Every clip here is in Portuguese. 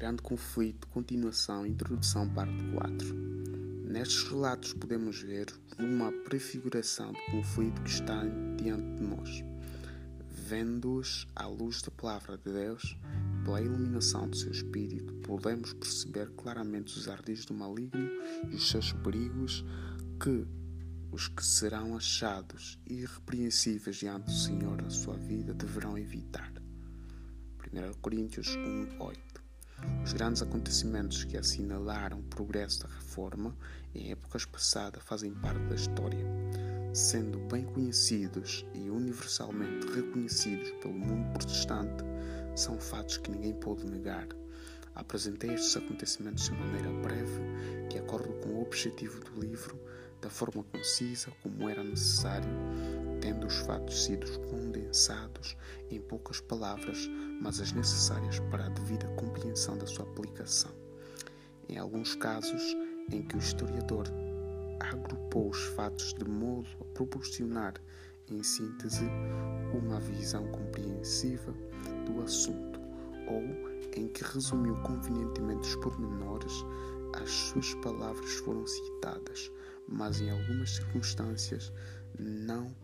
Grande Conflito, continuação, introdução, parte 4. Nestes relatos podemos ver uma prefiguração do conflito que está diante de nós. Vendo-os à luz da palavra de Deus, pela iluminação do seu espírito, podemos perceber claramente os ardis do maligno e os seus perigos que os que serão achados irrepreensíveis diante do Senhor na sua vida deverão evitar. 1 Coríntios 1, 8 Os grandes acontecimentos que assinalaram o progresso da reforma em épocas passadas fazem parte da história, sendo bem conhecidos e universalmente reconhecidos pelo mundo protestante, são fatos que ninguém pode negar. Apresentei estes acontecimentos de maneira breve, de acordo com o objetivo do livro, da forma concisa como era necessário, tendo os fatos sido condensados em poucas palavras, mas as necessárias para a devida compreensão da sua aplicação. Em alguns casos em que o historiador agrupou os fatos de modo a proporcionar, em síntese, uma visão compreensiva do assunto, ou em que resumiu convenientemente os pormenores, as suas palavras foram citadas, mas em algumas circunstâncias não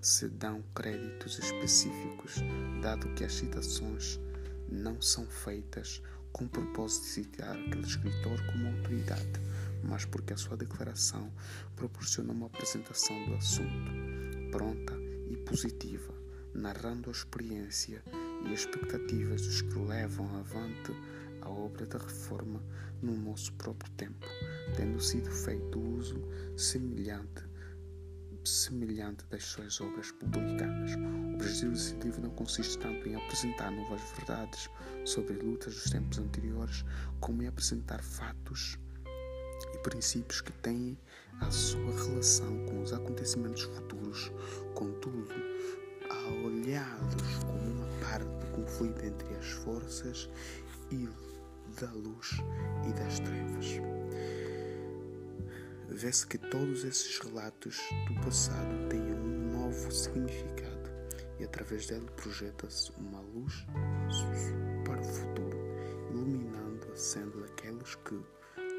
se dão créditos específicos, dado que as citações não são feitas com o propósito de citar aquele escritor como autoridade, mas porque a sua declaração proporciona uma apresentação do assunto pronta e positiva, narrando a experiência e expectativas dos que levam avante a obra da reforma no nosso próprio tempo, tendo sido feito uso semelhante semelhante das suas obras publicadas. O desse livro não consiste tanto em apresentar novas verdades sobre lutas dos tempos anteriores, como em apresentar fatos e princípios que têm a sua relação com os acontecimentos futuros, contudo, olhados como uma parte do conflito entre as forças e da luz e das trevas. Vê-se que todos esses relatos do passado têm um novo significado e através dele projeta-se uma luz para o futuro, iluminando a senda daqueles que,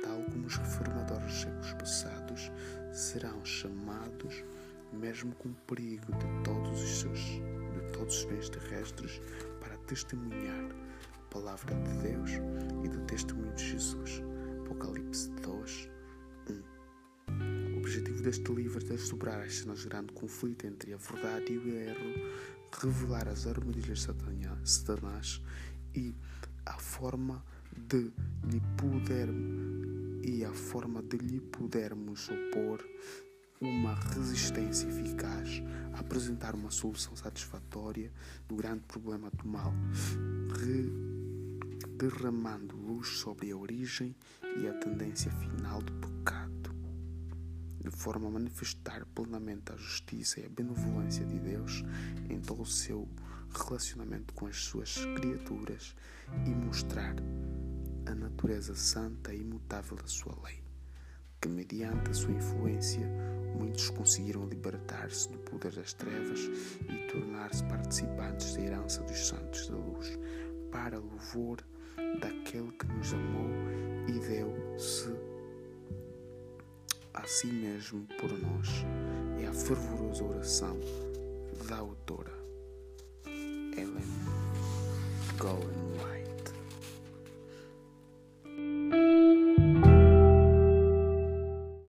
tal como os reformadores séculos passados, serão chamados, mesmo com perigo de todos os seus, de todos os bens terrestres, para testemunhar a palavra de Deus e do testemunho de Jesus. Deste livro é desdobrar as cenas de grande conflito entre a verdade e o erro, revelar as armadilhas de Satanás e a forma de lhe poder e a forma de lhe podermos opor uma resistência eficaz, apresentar uma solução satisfatória do grande problema do mal, derramando luz sobre a origem e a tendência final do pecado, de forma a manifestar plenamente a justiça e a benevolência de Deus em todo o seu relacionamento com as suas criaturas e mostrar a natureza santa e imutável da sua lei, que mediante a sua influência muitos conseguiram libertar-se do poder das trevas e tornar-se participantes da herança dos santos da luz, para louvor daquele que nos amou e deu-se a si mesmo por nós. É a fervorosa oração da autora Ellen Goldwyn